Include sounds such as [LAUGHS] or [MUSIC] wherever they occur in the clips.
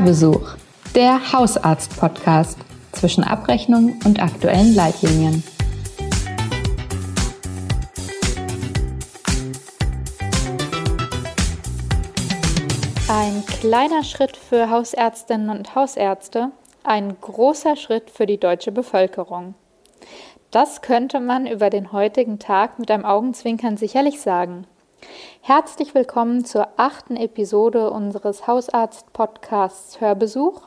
Hörbesuch, der Hausarzt-Podcast zwischen Abrechnung und aktuellen Leitlinien. Ein kleiner Schritt für Hausärztinnen und Hausärzte, ein großer Schritt für die deutsche Bevölkerung. Das könnte man über den heutigen Tag mit einem Augenzwinkern sicherlich sagen. Herzlich willkommen zur achten Episode unseres Hausarzt-Podcasts Hörbesuch.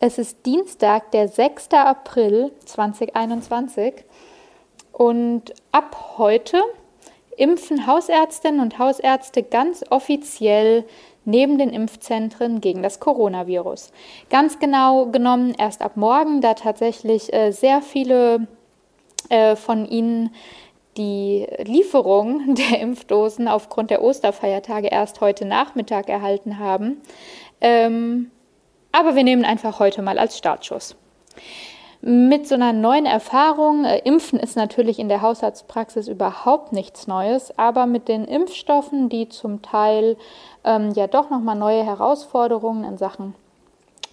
Es ist Dienstag, der 6. April 2021 und ab heute impfen Hausärztinnen und Hausärzte ganz offiziell neben den Impfzentren gegen das Coronavirus. Ganz genau genommen erst ab morgen, da tatsächlich äh, sehr viele äh, von ihnen die Lieferung [LAUGHS] der Impfdosen aufgrund der Osterfeiertage erst heute Nachmittag erhalten haben. Ähm, aber wir nehmen einfach heute mal als Startschuss. Mit so einer neuen Erfahrung, äh, Impfen ist natürlich in der Hausarztpraxis überhaupt nichts Neues, aber mit den Impfstoffen, die zum Teil ähm, ja doch nochmal neue Herausforderungen in Sachen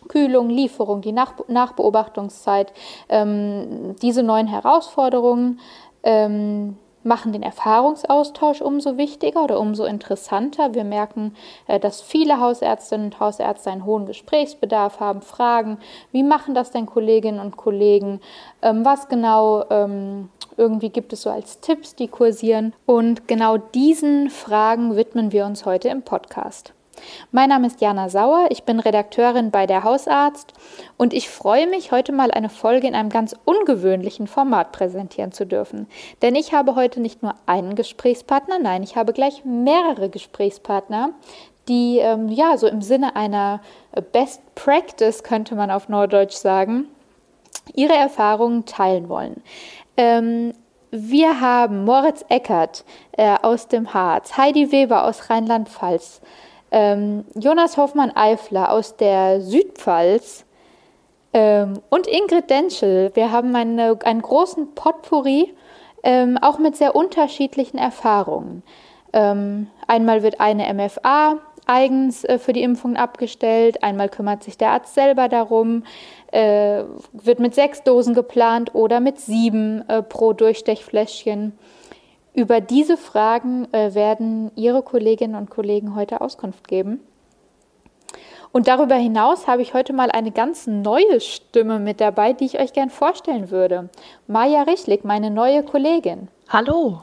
Kühlung, Lieferung, die Nach Nachbeobachtungszeit, ähm, diese neuen Herausforderungen ähm, machen den Erfahrungsaustausch umso wichtiger oder umso interessanter. Wir merken, äh, dass viele Hausärztinnen und Hausärzte einen hohen Gesprächsbedarf haben, fragen, wie machen das denn Kolleginnen und Kollegen, ähm, was genau ähm, irgendwie gibt es so als Tipps, die kursieren. Und genau diesen Fragen widmen wir uns heute im Podcast. Mein Name ist Jana Sauer, ich bin Redakteurin bei der Hausarzt und ich freue mich, heute mal eine Folge in einem ganz ungewöhnlichen Format präsentieren zu dürfen. Denn ich habe heute nicht nur einen Gesprächspartner, nein, ich habe gleich mehrere Gesprächspartner, die ähm, ja so im Sinne einer Best Practice, könnte man auf Norddeutsch sagen, ihre Erfahrungen teilen wollen. Ähm, wir haben Moritz Eckert äh, aus dem Harz, Heidi Weber aus Rheinland-Pfalz, ähm, Jonas Hoffmann-Eifler aus der Südpfalz ähm, und Ingrid Denschel. Wir haben eine, einen großen Potpourri, ähm, auch mit sehr unterschiedlichen Erfahrungen. Ähm, einmal wird eine MFA eigens äh, für die Impfung abgestellt, einmal kümmert sich der Arzt selber darum, äh, wird mit sechs Dosen geplant oder mit sieben äh, pro Durchstechfläschchen. Über diese Fragen äh, werden Ihre Kolleginnen und Kollegen heute Auskunft geben. Und darüber hinaus habe ich heute mal eine ganz neue Stimme mit dabei, die ich euch gern vorstellen würde. Maja Richlik, meine neue Kollegin. Hallo.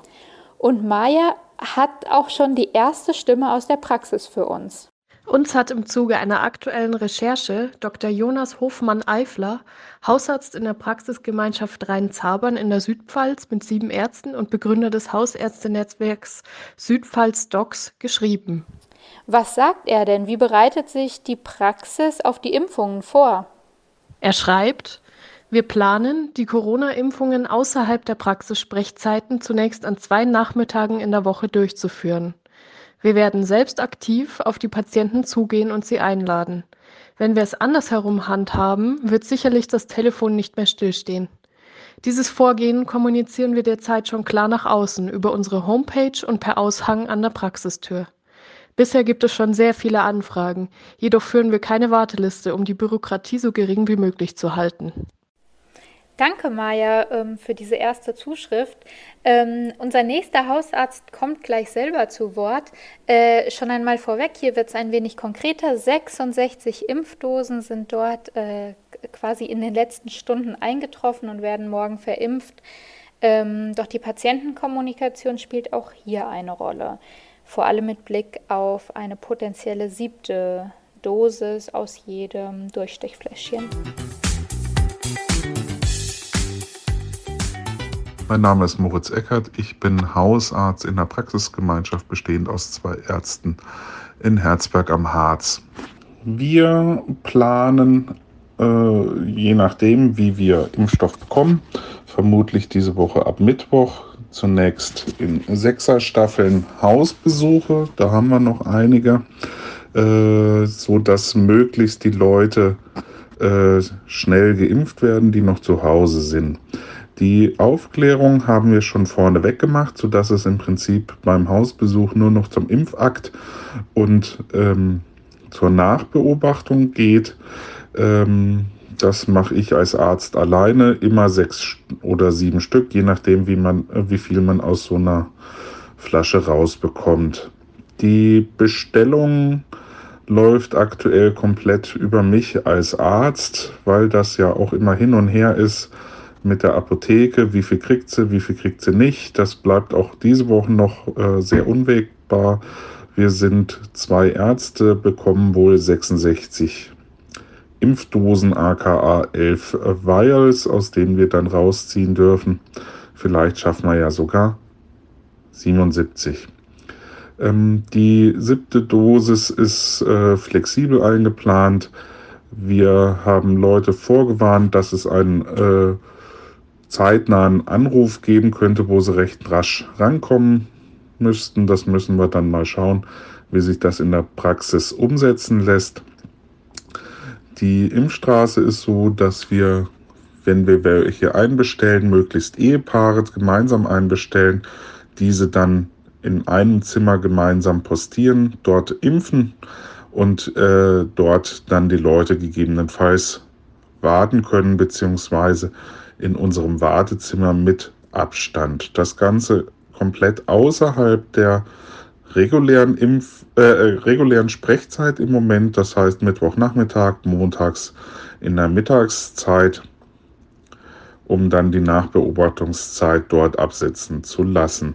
Und Maja hat auch schon die erste Stimme aus der Praxis für uns. Uns hat im Zuge einer aktuellen Recherche Dr. Jonas Hofmann-Eifler, Hausarzt in der Praxisgemeinschaft Rhein-Zabern in der Südpfalz mit sieben Ärzten und Begründer des Hausärztenetzwerks Südpfalz Docs, geschrieben. Was sagt er denn? Wie bereitet sich die Praxis auf die Impfungen vor? Er schreibt, wir planen, die Corona-Impfungen außerhalb der Praxissprechzeiten zunächst an zwei Nachmittagen in der Woche durchzuführen. Wir werden selbst aktiv auf die Patienten zugehen und sie einladen. Wenn wir es andersherum handhaben, wird sicherlich das Telefon nicht mehr stillstehen. Dieses Vorgehen kommunizieren wir derzeit schon klar nach außen über unsere Homepage und per Aushang an der Praxistür. Bisher gibt es schon sehr viele Anfragen, jedoch führen wir keine Warteliste, um die Bürokratie so gering wie möglich zu halten. Danke, Maja, ähm, für diese erste Zuschrift. Ähm, unser nächster Hausarzt kommt gleich selber zu Wort. Äh, schon einmal vorweg, hier wird es ein wenig konkreter. 66 Impfdosen sind dort äh, quasi in den letzten Stunden eingetroffen und werden morgen verimpft. Ähm, doch die Patientenkommunikation spielt auch hier eine Rolle. Vor allem mit Blick auf eine potenzielle siebte Dosis aus jedem Durchstechfläschchen. Mein Name ist Moritz Eckert. Ich bin Hausarzt in der Praxisgemeinschaft bestehend aus zwei Ärzten in Herzberg am Harz. Wir planen, äh, je nachdem, wie wir Impfstoff bekommen, vermutlich diese Woche ab Mittwoch zunächst in Sechserstaffeln Hausbesuche. Da haben wir noch einige, äh, so dass möglichst die Leute äh, schnell geimpft werden, die noch zu Hause sind. Die Aufklärung haben wir schon vorneweg gemacht, sodass es im Prinzip beim Hausbesuch nur noch zum Impfakt und ähm, zur Nachbeobachtung geht, ähm, das mache ich als Arzt alleine, immer sechs oder sieben Stück, je nachdem, wie, man, wie viel man aus so einer Flasche rausbekommt. Die Bestellung läuft aktuell komplett über mich als Arzt, weil das ja auch immer hin und her ist mit der Apotheke. Wie viel kriegt sie, wie viel kriegt sie nicht? Das bleibt auch diese Woche noch äh, sehr unwegbar. Wir sind zwei Ärzte, bekommen wohl 66 Impfdosen aka 11 Vials, aus denen wir dann rausziehen dürfen. Vielleicht schaffen wir ja sogar 77. Ähm, die siebte Dosis ist äh, flexibel eingeplant. Wir haben Leute vorgewarnt, dass es einen äh, zeitnahen Anruf geben könnte, wo sie recht rasch rankommen müssten. Das müssen wir dann mal schauen, wie sich das in der Praxis umsetzen lässt. Die Impfstraße ist so, dass wir, wenn wir welche einbestellen, möglichst Ehepaare gemeinsam einbestellen, diese dann in einem Zimmer gemeinsam postieren, dort impfen und äh, dort dann die Leute gegebenenfalls warten können, beziehungsweise in unserem Wartezimmer mit Abstand. Das Ganze komplett außerhalb der regulären, Impf äh, äh, regulären Sprechzeit im Moment, das heißt Mittwochnachmittag, montags in der Mittagszeit, um dann die Nachbeobachtungszeit dort absetzen zu lassen.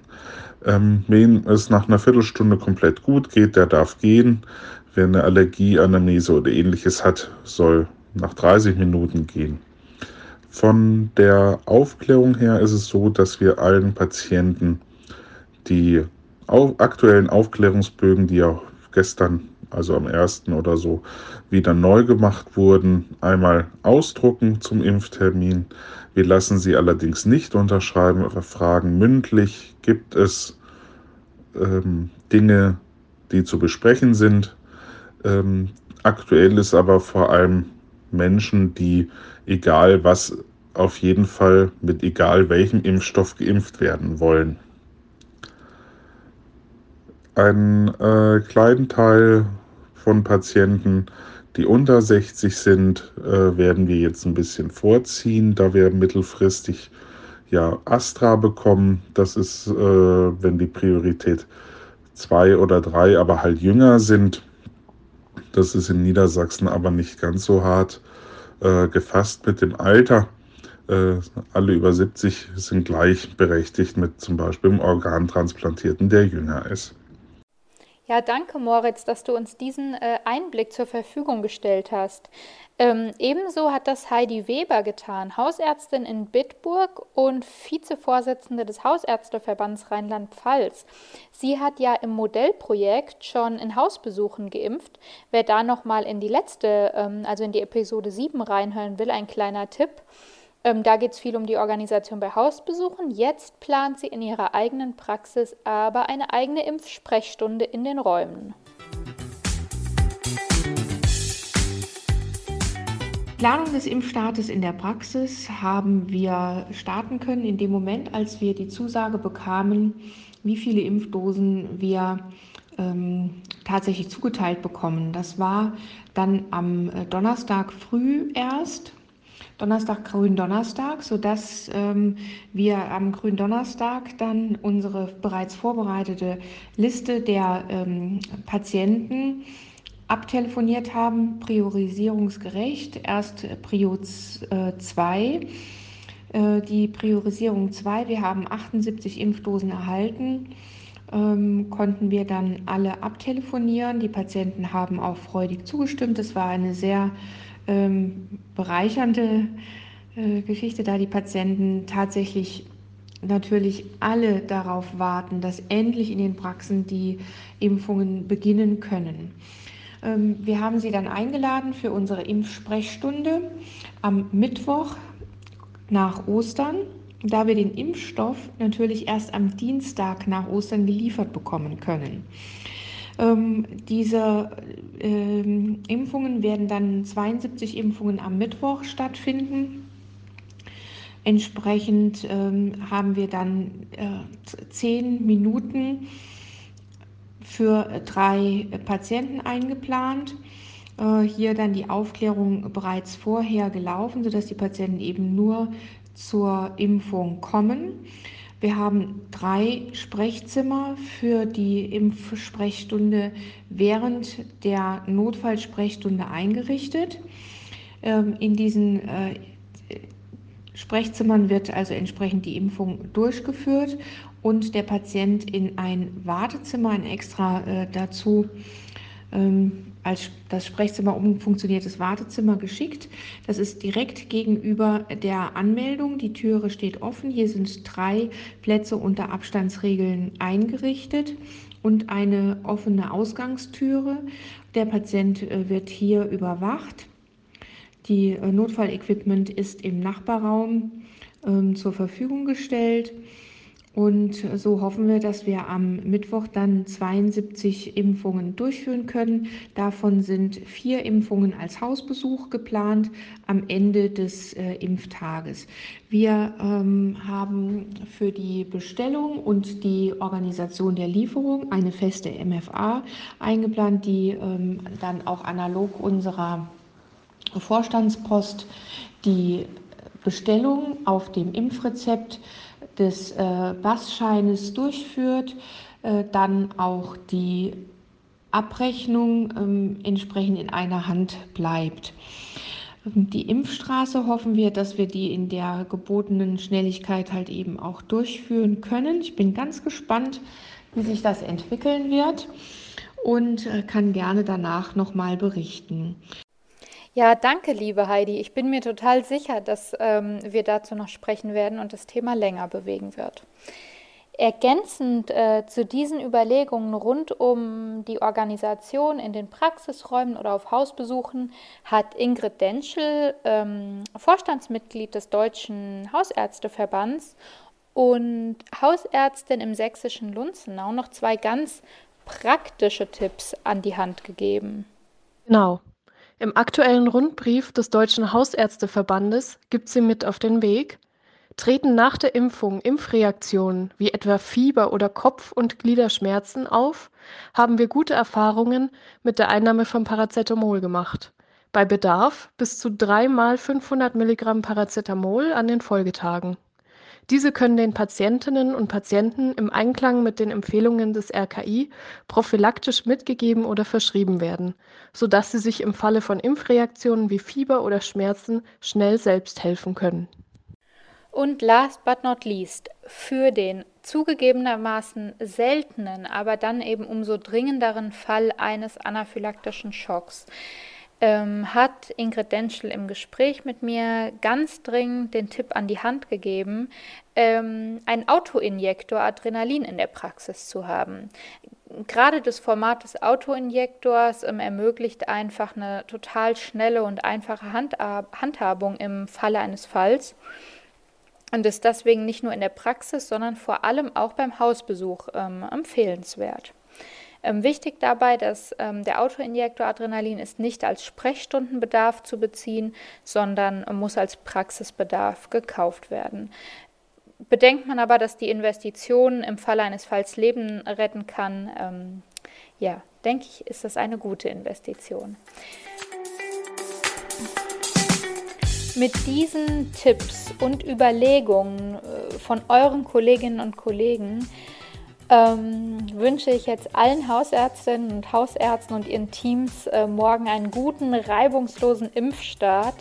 Ähm, wen es nach einer Viertelstunde komplett gut geht, der darf gehen. Wer eine Allergie, Anamnese oder ähnliches hat, soll nach 30 Minuten gehen. Von der Aufklärung her ist es so, dass wir allen Patienten die aktuellen Aufklärungsbögen, die ja gestern, also am 1. oder so, wieder neu gemacht wurden, einmal ausdrucken zum Impftermin. Wir lassen sie allerdings nicht unterschreiben, aber fragen mündlich, gibt es ähm, Dinge, die zu besprechen sind. Ähm, aktuell ist aber vor allem Menschen, die egal was, auf jeden Fall mit egal welchem Impfstoff geimpft werden wollen. Einen äh, kleinen Teil von Patienten, die unter 60 sind, äh, werden wir jetzt ein bisschen vorziehen, da wir mittelfristig ja Astra bekommen. Das ist, äh, wenn die Priorität zwei oder drei, aber halt jünger sind. Das ist in Niedersachsen aber nicht ganz so hart äh, gefasst mit dem Alter. Äh, alle über 70 sind gleichberechtigt mit zum Beispiel einem Organtransplantierten, der jünger ist. Ja, danke Moritz, dass du uns diesen äh, Einblick zur Verfügung gestellt hast. Ähm, ebenso hat das Heidi Weber getan, Hausärztin in Bitburg und Vizevorsitzende des Hausärzteverbands Rheinland-Pfalz. Sie hat ja im Modellprojekt schon in Hausbesuchen geimpft. Wer da nochmal in die letzte, ähm, also in die Episode 7 reinhören will, ein kleiner Tipp. Ähm, da geht es viel um die Organisation bei Hausbesuchen. Jetzt plant sie in ihrer eigenen Praxis aber eine eigene Impfsprechstunde in den Räumen. Planung des Impfstartes in der Praxis haben wir starten können in dem Moment, als wir die Zusage bekamen, wie viele Impfdosen wir ähm, tatsächlich zugeteilt bekommen. Das war dann am äh, Donnerstag früh erst Donnerstag Gründonnerstag, sodass ähm, wir am Gründonnerstag dann unsere bereits vorbereitete Liste der ähm, Patienten abtelefoniert haben, priorisierungsgerecht. Erst Prio 2. Äh, die Priorisierung 2, wir haben 78 Impfdosen erhalten, ähm, konnten wir dann alle abtelefonieren. Die Patienten haben auch freudig zugestimmt. Es war eine sehr ähm, bereichernde äh, Geschichte, da die Patienten tatsächlich natürlich alle darauf warten, dass endlich in den Praxen die Impfungen beginnen können. Ähm, wir haben sie dann eingeladen für unsere Impfsprechstunde am Mittwoch nach Ostern, da wir den Impfstoff natürlich erst am Dienstag nach Ostern geliefert bekommen können. Ähm, diese ähm, Impfungen werden dann 72 Impfungen am Mittwoch stattfinden. Entsprechend ähm, haben wir dann äh, zehn Minuten für drei Patienten eingeplant. Äh, hier dann die Aufklärung bereits vorher gelaufen, sodass die Patienten eben nur zur Impfung kommen. Wir haben drei Sprechzimmer für die Impfsprechstunde während der Notfallsprechstunde eingerichtet. Ähm, in diesen äh, Sprechzimmern wird also entsprechend die Impfung durchgeführt und der Patient in ein Wartezimmer, ein extra äh, dazu ähm, als das Sprechzimmer umfunktioniertes Wartezimmer geschickt. Das ist direkt gegenüber der Anmeldung. Die Türe steht offen. Hier sind drei Plätze unter Abstandsregeln eingerichtet und eine offene Ausgangstüre. Der Patient äh, wird hier überwacht. Die äh, Notfallequipment ist im Nachbarraum ähm, zur Verfügung gestellt. Und so hoffen wir, dass wir am Mittwoch dann 72 Impfungen durchführen können. Davon sind vier Impfungen als Hausbesuch geplant am Ende des äh, Impftages. Wir ähm, haben für die Bestellung und die Organisation der Lieferung eine feste MFA eingeplant, die ähm, dann auch analog unserer Vorstandspost die Bestellung auf dem Impfrezept des äh, Bassscheines durchführt, äh, dann auch die Abrechnung ähm, entsprechend in einer Hand bleibt. Die Impfstraße hoffen wir, dass wir die in der gebotenen Schnelligkeit halt eben auch durchführen können. Ich bin ganz gespannt, wie sich das entwickeln wird und äh, kann gerne danach nochmal berichten. Ja, danke, liebe Heidi. Ich bin mir total sicher, dass ähm, wir dazu noch sprechen werden und das Thema länger bewegen wird. Ergänzend äh, zu diesen Überlegungen rund um die Organisation in den Praxisräumen oder auf Hausbesuchen hat Ingrid Denschel, ähm, Vorstandsmitglied des Deutschen Hausärzteverbands und Hausärztin im sächsischen Lunzenau, noch zwei ganz praktische Tipps an die Hand gegeben. Genau. Im aktuellen Rundbrief des Deutschen Hausärzteverbandes gibt sie mit auf den Weg: Treten nach der Impfung Impfreaktionen wie etwa Fieber oder Kopf und Gliederschmerzen auf, haben wir gute Erfahrungen mit der Einnahme von Paracetamol gemacht. Bei Bedarf bis zu dreimal 500 Milligramm Paracetamol an den Folgetagen diese können den Patientinnen und Patienten im Einklang mit den Empfehlungen des RKI prophylaktisch mitgegeben oder verschrieben werden, sodass sie sich im Falle von Impfreaktionen wie Fieber oder Schmerzen schnell selbst helfen können. Und last but not least, für den zugegebenermaßen seltenen, aber dann eben umso dringenderen Fall eines anaphylaktischen Schocks ähm, hat Ingrid Denschel im Gespräch mit mir ganz dringend den Tipp an die Hand gegeben, ähm, ein Autoinjektor Adrenalin in der Praxis zu haben. Gerade das Format des Autoinjektors ähm, ermöglicht einfach eine total schnelle und einfache Handhabung im Falle eines Falls und ist deswegen nicht nur in der Praxis, sondern vor allem auch beim Hausbesuch ähm, empfehlenswert. Ähm, wichtig dabei, dass ähm, der Autoinjektor Adrenalin ist nicht als Sprechstundenbedarf zu beziehen, sondern muss als Praxisbedarf gekauft werden. Bedenkt man aber, dass die Investition im Falle eines Falls Leben retten kann, ähm, ja, denke ich, ist das eine gute Investition. Mit diesen Tipps und Überlegungen äh, von euren Kolleginnen und Kollegen ähm, wünsche ich jetzt allen Hausärztinnen und Hausärzten und ihren Teams äh, morgen einen guten, reibungslosen Impfstart.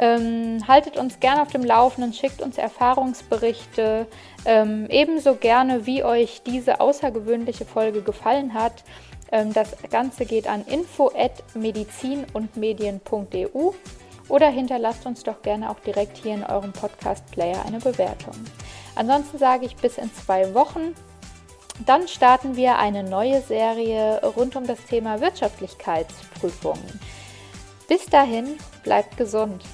Ähm, haltet uns gerne auf dem Laufenden, schickt uns Erfahrungsberichte, ähm, ebenso gerne, wie euch diese außergewöhnliche Folge gefallen hat. Ähm, das Ganze geht an info@medizinundmedien.eu oder hinterlasst uns doch gerne auch direkt hier in eurem Podcast-Player eine Bewertung. Ansonsten sage ich bis in zwei Wochen. Dann starten wir eine neue Serie rund um das Thema Wirtschaftlichkeitsprüfungen. Bis dahin, bleibt gesund.